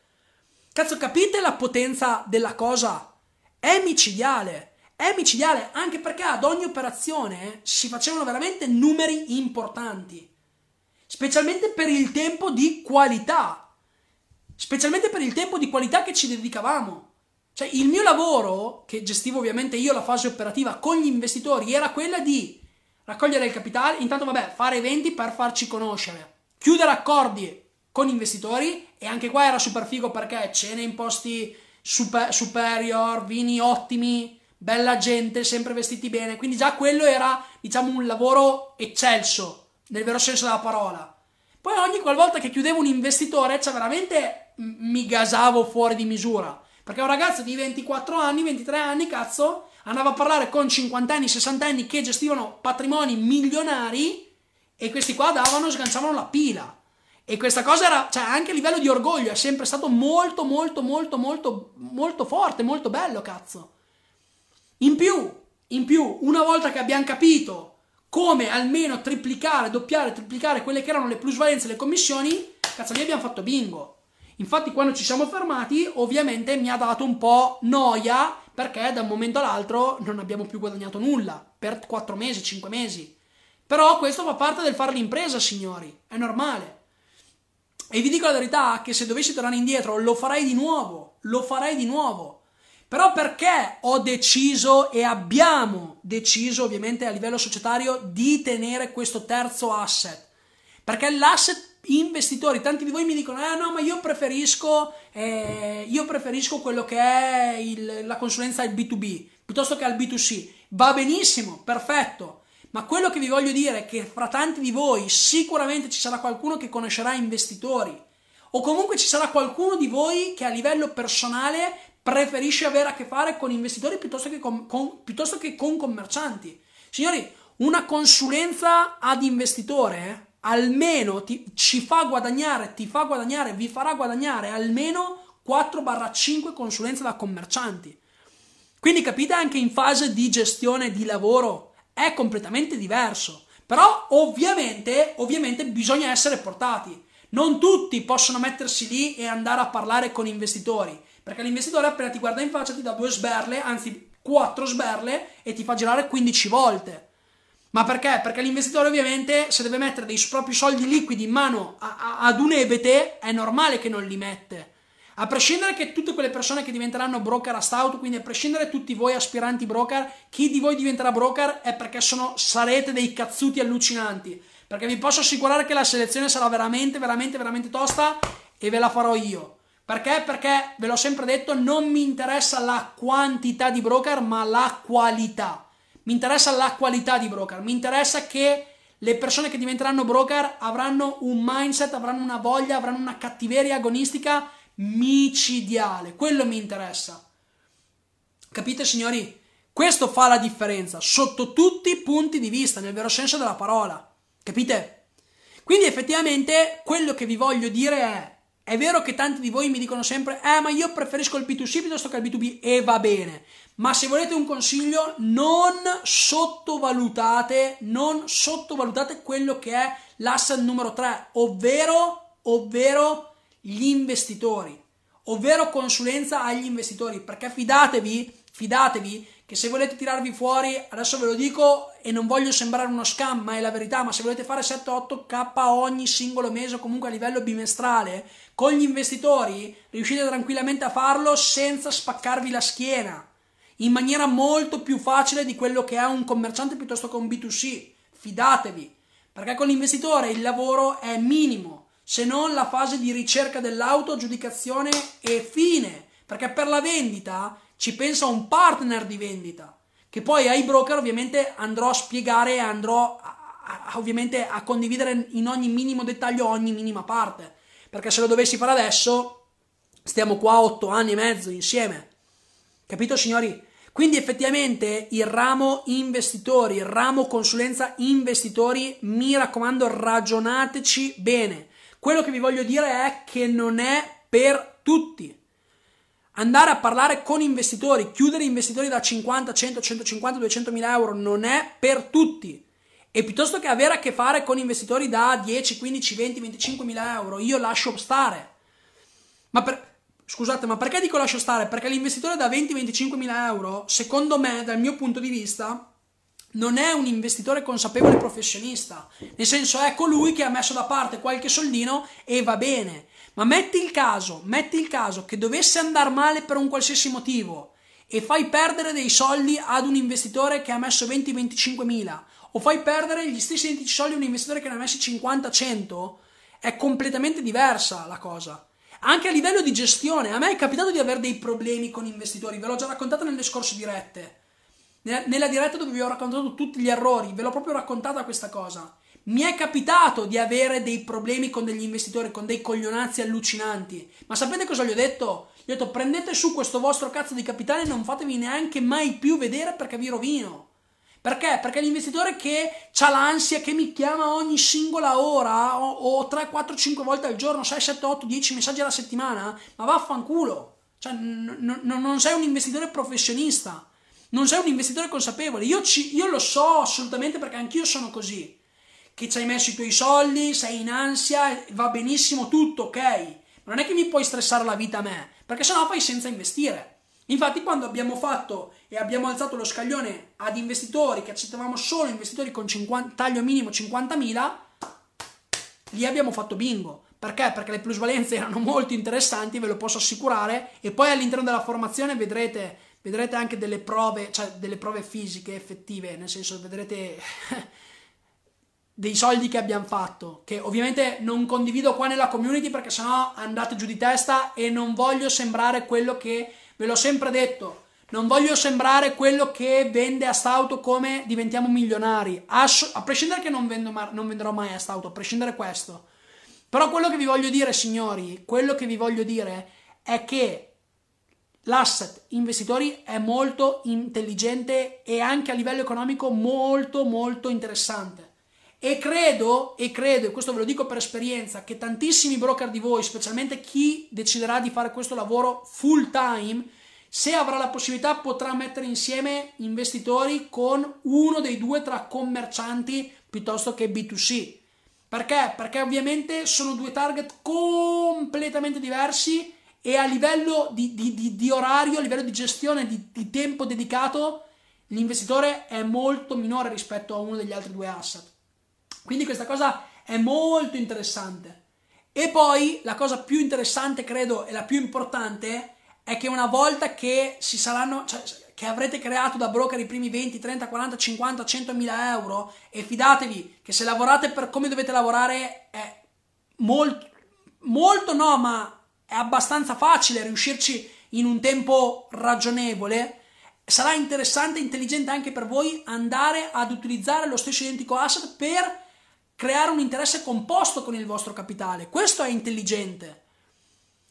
Cazzo, capite la potenza della cosa? È micidiale. È micidiale anche perché ad ogni operazione si facevano veramente numeri importanti. Specialmente per il tempo di qualità. Specialmente per il tempo di qualità che ci dedicavamo. Cioè, il mio lavoro, che gestivo ovviamente io la fase operativa con gli investitori, era quella di raccogliere il capitale, intanto vabbè, fare eventi per farci conoscere, chiudere accordi con investitori e anche qua era super figo perché cene in posti super, superior, vini ottimi, bella gente, sempre vestiti bene, quindi già quello era diciamo un lavoro eccelso, nel vero senso della parola. Poi ogni qualvolta che chiudevo un investitore, cioè veramente mi gasavo fuori di misura perché un ragazzo di 24 anni, 23 anni, cazzo, andava a parlare con 50 anni, 60 anni che gestivano patrimoni milionari e questi qua davano, sganciavano la pila. E questa cosa era, cioè anche a livello di orgoglio, è sempre stato molto, molto, molto, molto, molto forte, molto bello, cazzo. In più, in più, una volta che abbiamo capito come almeno triplicare, doppiare, triplicare quelle che erano le plusvalenze, le commissioni, cazzo, lì abbiamo fatto bingo. Infatti quando ci siamo fermati ovviamente mi ha dato un po' noia perché da un momento all'altro non abbiamo più guadagnato nulla per 4 mesi, 5 mesi. Però questo fa parte del fare l'impresa, signori, è normale. E vi dico la verità che se dovessi tornare indietro lo farei di nuovo, lo farei di nuovo. Però perché ho deciso e abbiamo deciso ovviamente a livello societario di tenere questo terzo asset? Perché l'asset investitori, tanti di voi mi dicono, eh no, ma io preferisco, eh, io preferisco quello che è il, la consulenza al B2B piuttosto che al B2C. Va benissimo, perfetto. Ma quello che vi voglio dire è che fra tanti di voi sicuramente ci sarà qualcuno che conoscerà investitori o comunque ci sarà qualcuno di voi che a livello personale preferisce avere a che fare con investitori piuttosto che con, con, piuttosto che con commercianti. Signori, una consulenza ad investitore almeno ti, ci fa guadagnare, ti fa guadagnare, vi farà guadagnare almeno 4-5 consulenze da commercianti. Quindi capite anche in fase di gestione di lavoro è completamente diverso. Però ovviamente, ovviamente bisogna essere portati. Non tutti possono mettersi lì e andare a parlare con investitori, perché l'investitore appena ti guarda in faccia ti dà due sberle, anzi quattro sberle e ti fa girare 15 volte. Ma perché? Perché l'investitore ovviamente se deve mettere dei propri soldi liquidi in mano a, a, ad un ebete è normale che non li mette. A prescindere che tutte quelle persone che diventeranno broker a stout, quindi a prescindere tutti voi aspiranti broker, chi di voi diventerà broker è perché sono, sarete dei cazzuti allucinanti. Perché vi posso assicurare che la selezione sarà veramente, veramente, veramente tosta e ve la farò io. Perché? Perché ve l'ho sempre detto, non mi interessa la quantità di broker, ma la qualità mi interessa la qualità di broker, mi interessa che le persone che diventeranno broker avranno un mindset, avranno una voglia, avranno una cattiveria agonistica micidiale. Quello mi interessa. Capite, signori? Questo fa la differenza sotto tutti i punti di vista, nel vero senso della parola. Capite? Quindi effettivamente quello che vi voglio dire è è vero che tanti di voi mi dicono sempre, eh, ma io preferisco il B2C piuttosto che il B2B e va bene. Ma se volete un consiglio, non sottovalutate, non sottovalutate quello che è l'asset numero 3, ovvero, ovvero gli investitori, ovvero consulenza agli investitori, perché fidatevi, fidatevi che se volete tirarvi fuori, adesso ve lo dico e non voglio sembrare uno scam, ma è la verità, ma se volete fare 7-8k ogni singolo mese o comunque a livello bimestrale, con gli investitori riuscite tranquillamente a farlo senza spaccarvi la schiena, in maniera molto più facile di quello che è un commerciante piuttosto che un B2C. Fidatevi, perché con l'investitore il lavoro è minimo, se non la fase di ricerca dell'auto, giudicazione e fine, perché per la vendita ci pensa un partner di vendita, che poi ai broker ovviamente andrò a spiegare e andrò a, a, ovviamente a condividere in ogni minimo dettaglio ogni minima parte. Perché se lo dovessi fare adesso, stiamo qua otto anni e mezzo insieme. Capito, signori? Quindi effettivamente il ramo investitori, il ramo consulenza investitori, mi raccomando, ragionateci bene. Quello che vi voglio dire è che non è per tutti. Andare a parlare con investitori, chiudere investitori da 50, 100, 150, 200 mila euro non è per tutti. E piuttosto che avere a che fare con investitori da 10, 15, 20, 25 mila euro, io lascio stare. Ma per, Scusate, ma perché dico lascio stare? Perché l'investitore da 20-25 mila euro, secondo me, dal mio punto di vista, non è un investitore consapevole professionista. Nel senso, è colui che ha messo da parte qualche soldino e va bene. Ma metti il caso, metti il caso che dovesse andare male per un qualsiasi motivo e fai perdere dei soldi ad un investitore che ha messo 20-25 mila o fai perdere gli stessi identici soldi a un investitore che ne ha messi 50-100, è completamente diversa la cosa. Anche a livello di gestione, a me è capitato di avere dei problemi con investitori, ve l'ho già raccontato nelle scorse dirette. Nella diretta dove vi ho raccontato tutti gli errori, ve l'ho proprio raccontata questa cosa. Mi è capitato di avere dei problemi con degli investitori, con dei coglionazzi allucinanti. Ma sapete cosa gli ho detto? Gli ho detto prendete su questo vostro cazzo di capitale e non fatevi neanche mai più vedere perché vi rovino. Perché? Perché l'investitore che ha l'ansia, che mi chiama ogni singola ora o, o 3, 4, 5 volte al giorno, 6, 7, 8, 10 messaggi alla settimana, ma vaffanculo. Cioè, n- n- non sei un investitore professionista, non sei un investitore consapevole. Io, ci, io lo so assolutamente perché anch'io sono così. Che ci hai messo i tuoi soldi, sei in ansia, va benissimo tutto, ok. Ma non è che mi puoi stressare la vita a me, perché sennò fai senza investire. Infatti quando abbiamo fatto e abbiamo alzato lo scaglione ad investitori che accettavamo solo investitori con 50, taglio minimo 50.000, lì abbiamo fatto bingo. Perché? Perché le plusvalenze erano molto interessanti, ve lo posso assicurare, e poi all'interno della formazione vedrete, vedrete anche delle prove, cioè delle prove fisiche effettive, nel senso vedrete dei soldi che abbiamo fatto, che ovviamente non condivido qua nella community perché sennò andate giù di testa e non voglio sembrare quello che Ve l'ho sempre detto, non voglio sembrare quello che vende a Stauto come diventiamo milionari, a, a prescindere che non, vendo, non venderò mai a Stauto, a prescindere questo. Però quello che vi voglio dire, signori, quello che vi voglio dire è che l'asset investitori è molto intelligente e anche a livello economico molto molto interessante. E credo, e credo, e questo ve lo dico per esperienza, che tantissimi broker di voi, specialmente chi deciderà di fare questo lavoro full time, se avrà la possibilità potrà mettere insieme investitori con uno dei due tra commercianti piuttosto che B2C. Perché? Perché ovviamente sono due target completamente diversi e a livello di, di, di, di orario, a livello di gestione, di tempo dedicato, l'investitore è molto minore rispetto a uno degli altri due asset. Quindi questa cosa è molto interessante. E poi la cosa più interessante, credo, e la più importante è che una volta che si saranno, cioè, che avrete creato da broker i primi 20, 30, 40, 50, 100 mila euro e fidatevi che se lavorate per come dovete lavorare è molto, molto no, ma è abbastanza facile riuscirci in un tempo ragionevole sarà interessante e intelligente anche per voi andare ad utilizzare lo stesso identico asset per creare un interesse composto con il vostro capitale. Questo è intelligente.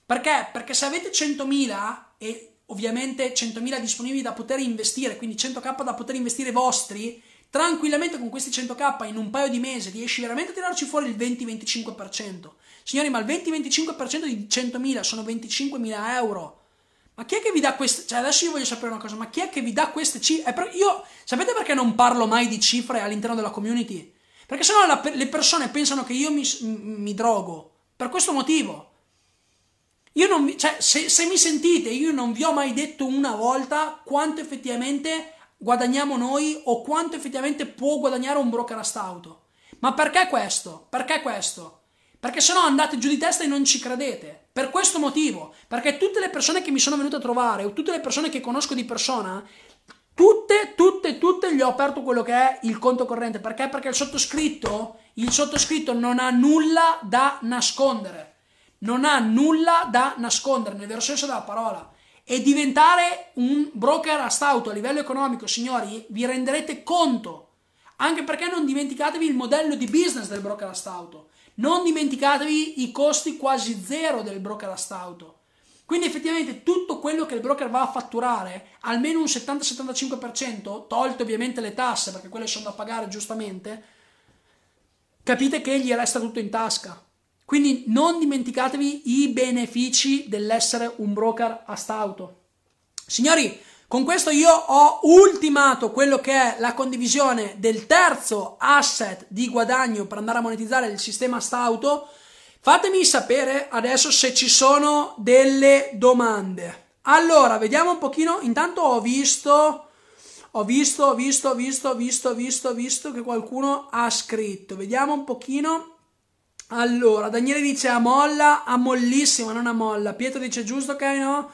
Perché? Perché se avete 100.000 e ovviamente 100.000 disponibili da poter investire, quindi 100k da poter investire vostri, tranquillamente con questi 100k in un paio di mesi riesci veramente a tirarci fuori il 20-25%. Signori, ma il 20-25% di 100.000 sono 25.000 euro. Ma chi è che vi dà queste... Cioè, adesso io voglio sapere una cosa, ma chi è che vi dà queste cifre? Io, sapete perché non parlo mai di cifre all'interno della community? Perché sennò la, le persone pensano che io mi, mi drogo. Per questo motivo. Non cioè, se, se, mi sentite, io non vi ho mai detto una volta quanto effettivamente guadagniamo noi o quanto effettivamente può guadagnare un broker a stauto. Ma perché questo? Perché questo? Perché se no andate giù di testa e non ci credete. Per questo motivo. Perché tutte le persone che mi sono venute a trovare o tutte le persone che conosco di persona Tutte, tutte, tutte gli ho aperto quello che è il conto corrente. Perché? Perché il sottoscritto, il sottoscritto non ha nulla da nascondere. Non ha nulla da nascondere, nel vero senso della parola. E diventare un broker a stauto a livello economico, signori, vi renderete conto Anche perché non dimenticatevi il modello di business del broker astauto. Non dimenticatevi i costi quasi zero del broker astauto. Quindi effettivamente tutto quello che il broker va a fatturare, almeno un 70-75%, tolte ovviamente le tasse, perché quelle sono da pagare giustamente, capite che gli resta tutto in tasca. Quindi non dimenticatevi i benefici dell'essere un broker astauto. Signori, con questo io ho ultimato quello che è la condivisione del terzo asset di guadagno per andare a monetizzare il sistema Stauto. Fatemi sapere adesso se ci sono delle domande. Allora, vediamo un pochino. Intanto ho visto, ho visto, ho visto, ho visto, ho visto, ho visto, ho visto che qualcuno ha scritto. Vediamo un pochino. Allora, Daniele dice a molla, a mollissima, non a molla. Pietro dice giusto, ok, no?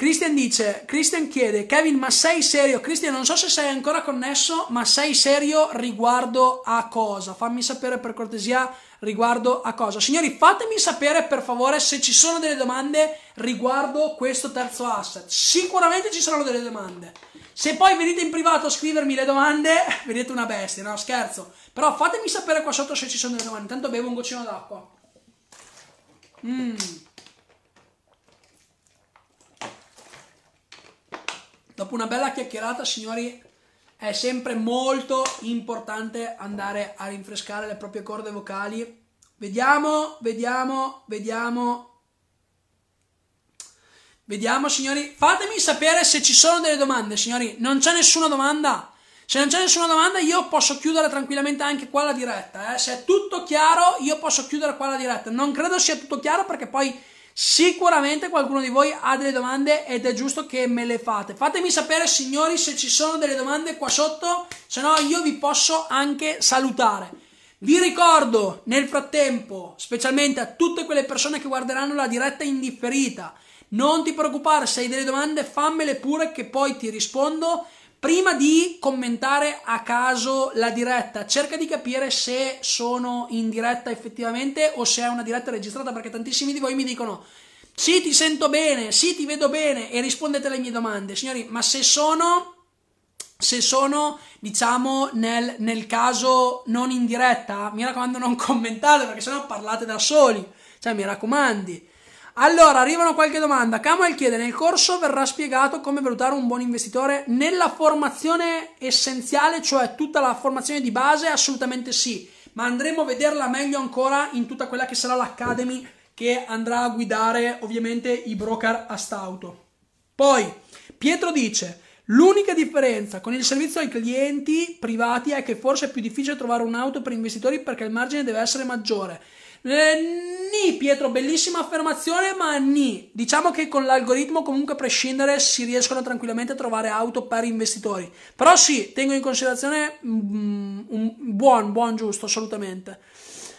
Christian dice, Christian chiede, Kevin, ma sei serio? Christian, non so se sei ancora connesso, ma sei serio riguardo a cosa? Fammi sapere per cortesia riguardo a cosa. Signori, fatemi sapere per favore se ci sono delle domande riguardo questo terzo asset. Sicuramente ci saranno delle domande. Se poi venite in privato a scrivermi le domande, vedete una bestia, no scherzo. Però fatemi sapere qua sotto se ci sono delle domande. Intanto bevo un goccino d'acqua. Mmm. Dopo una bella chiacchierata, signori, è sempre molto importante andare a rinfrescare le proprie corde vocali. Vediamo, vediamo, vediamo. Vediamo, signori. Fatemi sapere se ci sono delle domande, signori. Non c'è nessuna domanda? Se non c'è nessuna domanda, io posso chiudere tranquillamente anche qua la diretta. Eh? Se è tutto chiaro, io posso chiudere qua la diretta. Non credo sia tutto chiaro perché poi Sicuramente qualcuno di voi ha delle domande ed è giusto che me le fate. Fatemi sapere, signori, se ci sono delle domande qua sotto, se no io vi posso anche salutare. Vi ricordo nel frattempo, specialmente a tutte quelle persone che guarderanno la diretta indifferita, non ti preoccupare, se hai delle domande fammele pure che poi ti rispondo Prima di commentare a caso la diretta, cerca di capire se sono in diretta effettivamente o se è una diretta registrata, perché tantissimi di voi mi dicono sì, ti sento bene, sì, ti vedo bene e rispondete alle mie domande. Signori, ma se sono se sono diciamo nel, nel, caso non in diretta mi raccomando non commentate perché sennò parlate da soli cioè mi raccomandi allora, arrivano qualche domanda. Kamal chiede: nel corso verrà spiegato come valutare un buon investitore nella formazione essenziale, cioè tutta la formazione di base? Assolutamente sì, ma andremo a vederla meglio ancora in tutta quella che sarà l'Academy che andrà a guidare ovviamente i broker a stauto. Poi, Pietro dice: L'unica differenza con il servizio ai clienti privati è che forse è più difficile trovare un'auto per investitori perché il margine deve essere maggiore. Eh, ni, Pietro, bellissima affermazione, ma ni. Diciamo che con l'algoritmo comunque a prescindere si riescono tranquillamente a trovare auto per investitori. Però sì, tengo in considerazione mm, un buon, buon, giusto, assolutamente.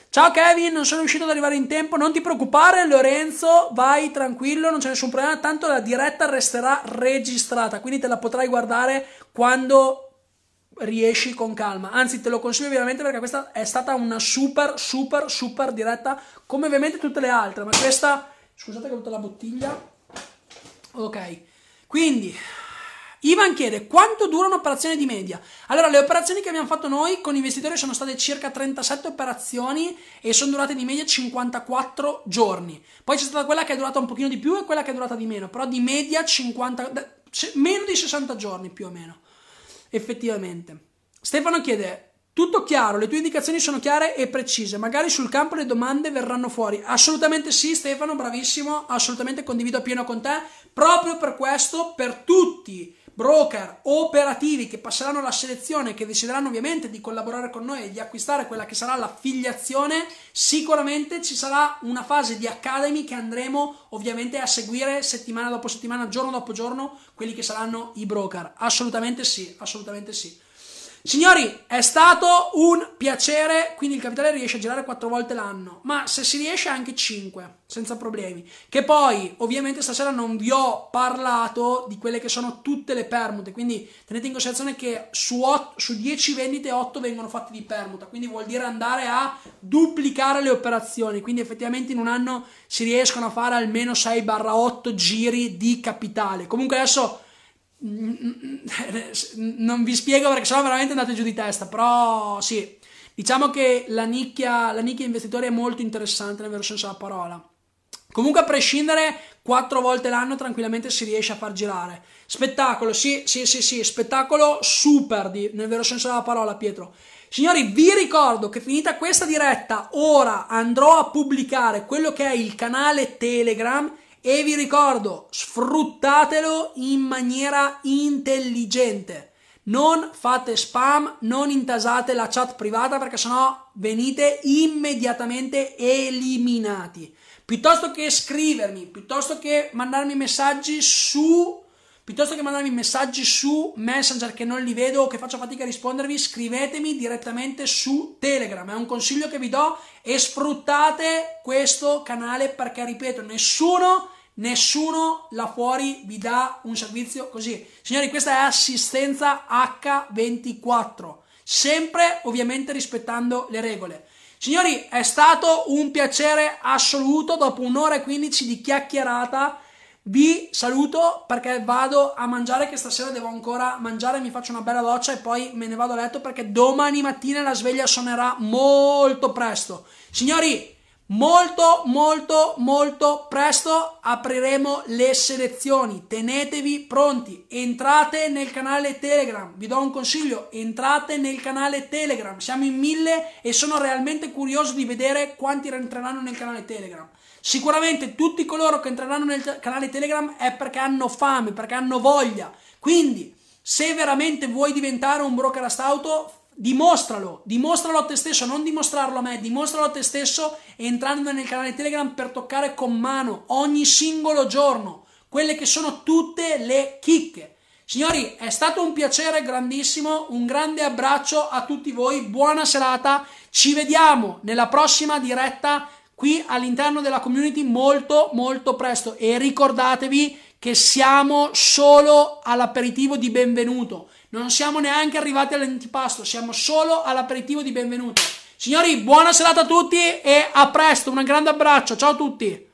Ciao Kevin, non sono riuscito ad arrivare in tempo, non ti preoccupare Lorenzo, vai tranquillo, non c'è nessun problema, tanto la diretta resterà registrata, quindi te la potrai guardare quando riesci con calma. Anzi, te lo consiglio veramente perché questa è stata una super, super, super diretta, come ovviamente tutte le altre. Ma questa, scusate che ho avuto la bottiglia. Ok, quindi Ivan chiede quanto dura un'operazione di media. Allora, le operazioni che abbiamo fatto noi con investitori sono state circa 37 operazioni e sono durate di media 54 giorni. Poi c'è stata quella che è durata un pochino di più e quella che è durata di meno, però di media 50, meno di 60 giorni più o meno effettivamente. Stefano chiede, tutto chiaro, le tue indicazioni sono chiare e precise, magari sul campo le domande verranno fuori. Assolutamente sì, Stefano, bravissimo, assolutamente condivido pieno con te. Proprio per questo, per tutti broker operativi che passeranno la selezione, che decideranno ovviamente di collaborare con noi e di acquistare quella che sarà l'affiliazione, sicuramente ci sarà una fase di academy che andremo ovviamente a seguire settimana dopo settimana, giorno dopo giorno, quelli che saranno i broker. Assolutamente sì, assolutamente sì. Signori, è stato un piacere, quindi il capitale riesce a girare quattro volte l'anno, ma se si riesce anche 5, senza problemi. Che poi, ovviamente stasera non vi ho parlato di quelle che sono tutte le permute, quindi tenete in considerazione che su, 8, su 10 vendite 8 vengono fatte di permuta, quindi vuol dire andare a duplicare le operazioni, quindi effettivamente in un anno si riescono a fare almeno 6-8 giri di capitale. Comunque adesso non vi spiego perché sennò veramente andate giù di testa, però sì, diciamo che la nicchia, la nicchia investitori è molto interessante nel vero senso della parola. Comunque a prescindere, quattro volte l'anno tranquillamente si riesce a far girare. Spettacolo, sì, sì, sì, sì, spettacolo super di, nel vero senso della parola, Pietro. Signori, vi ricordo che finita questa diretta, ora andrò a pubblicare quello che è il canale Telegram e vi ricordo, sfruttatelo in maniera intelligente. Non fate spam, non intasate la chat privata perché sennò venite immediatamente eliminati. Piuttosto che scrivermi, piuttosto che mandarmi messaggi su Piuttosto che mandarmi messaggi su Messenger che non li vedo o che faccio fatica a rispondervi, scrivetemi direttamente su Telegram. È un consiglio che vi do e sfruttate questo canale perché, ripeto, nessuno, nessuno là fuori vi dà un servizio così. Signori, questa è assistenza H24, sempre ovviamente rispettando le regole. Signori, è stato un piacere assoluto dopo un'ora e quindici di chiacchierata vi saluto perché vado a mangiare che stasera devo ancora mangiare, mi faccio una bella doccia e poi me ne vado a letto perché domani mattina la sveglia suonerà molto presto. Signori, molto molto molto presto apriremo le selezioni. Tenetevi pronti. Entrate nel canale Telegram. Vi do un consiglio, entrate nel canale Telegram. Siamo in mille e sono realmente curioso di vedere quanti rientreranno nel canale Telegram. Sicuramente tutti coloro che entreranno nel canale Telegram è perché hanno fame, perché hanno voglia. Quindi, se veramente vuoi diventare un broker auto, dimostralo, dimostralo a te stesso, non dimostrarlo a me, dimostralo a te stesso entrando nel canale Telegram per toccare con mano ogni singolo giorno quelle che sono tutte le chicche. Signori, è stato un piacere grandissimo, un grande abbraccio a tutti voi, buona serata, ci vediamo nella prossima diretta qui all'interno della community molto molto presto e ricordatevi che siamo solo all'aperitivo di benvenuto. Non siamo neanche arrivati all'antipasto, siamo solo all'aperitivo di benvenuto. Signori, buona serata a tutti e a presto, un grande abbraccio, ciao a tutti.